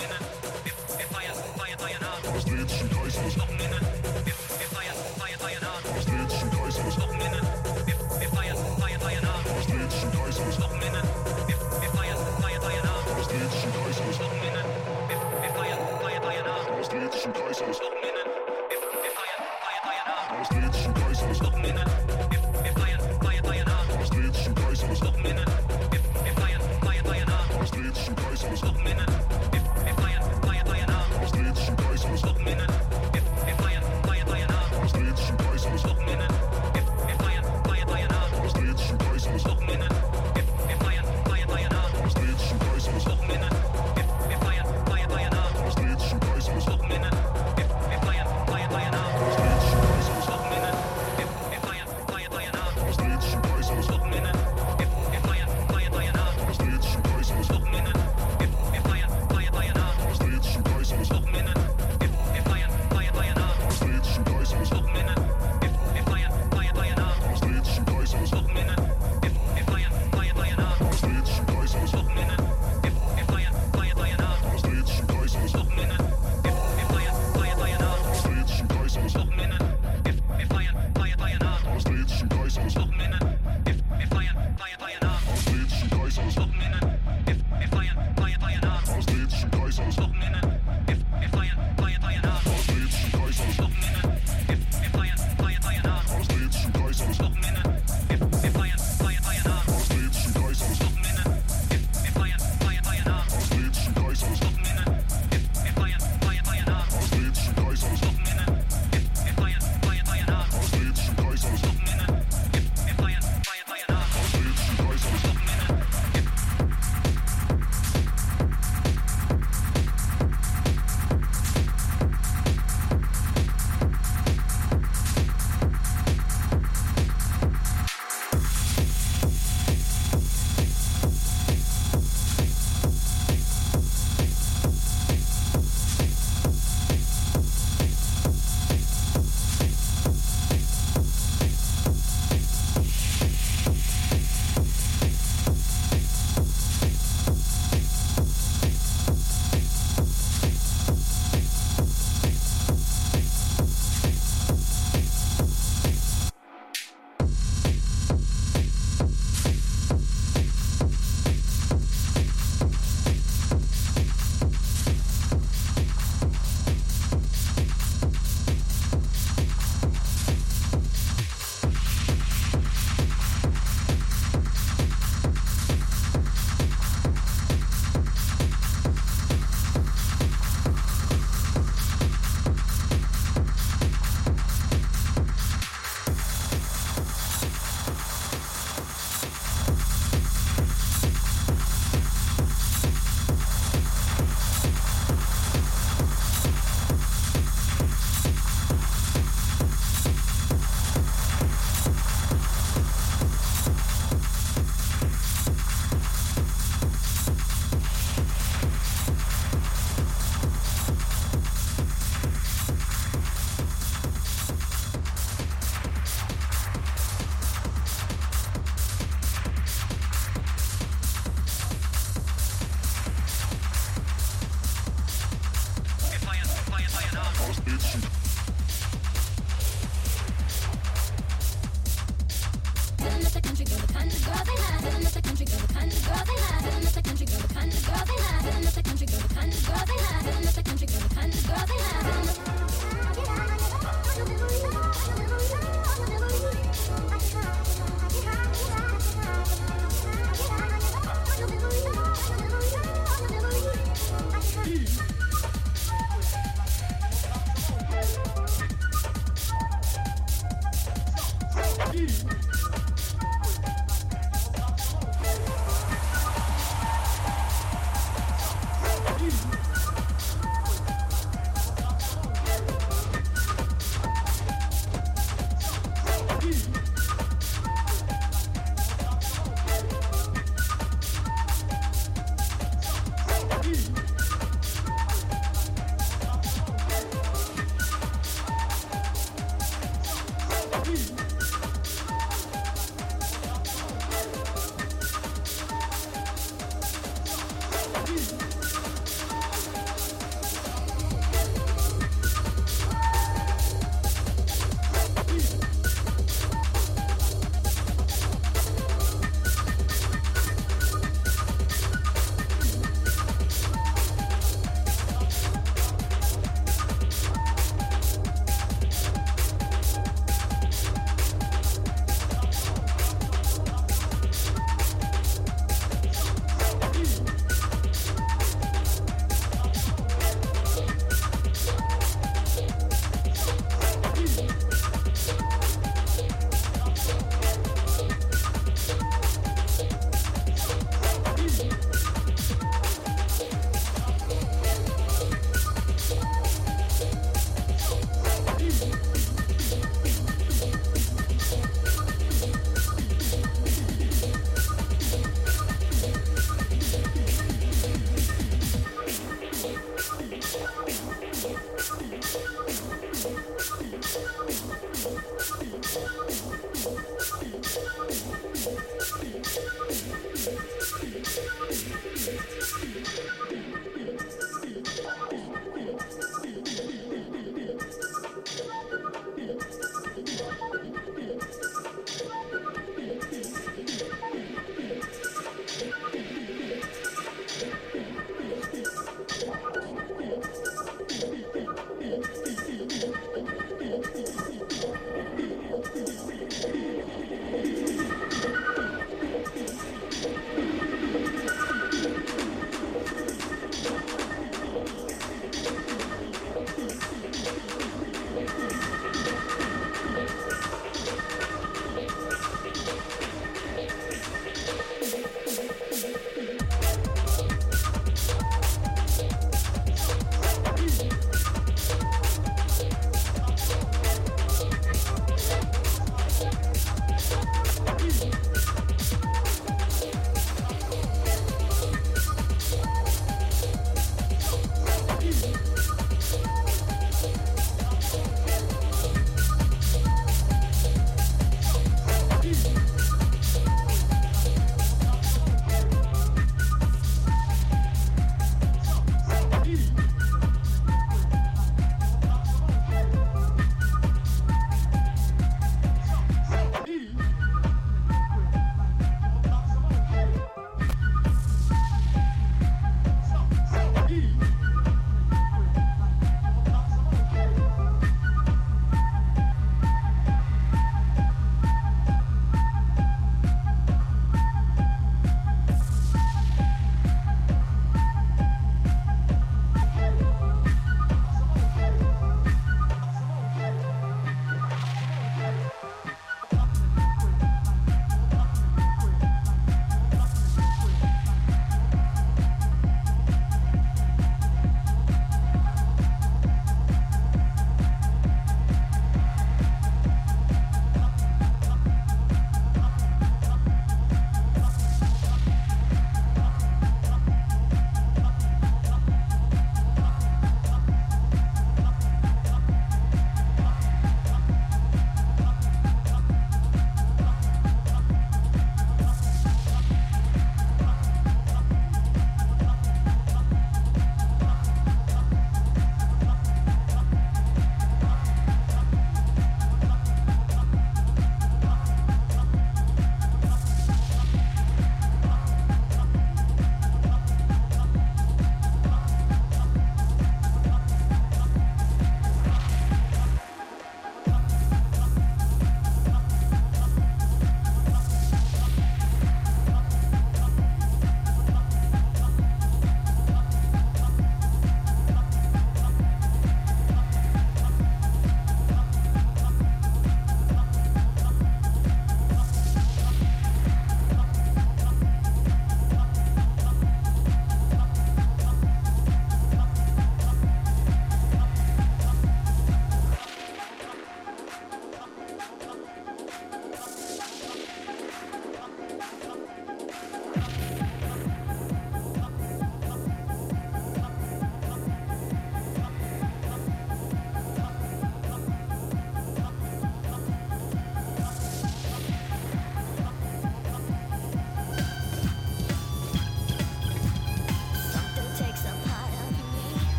Yeah.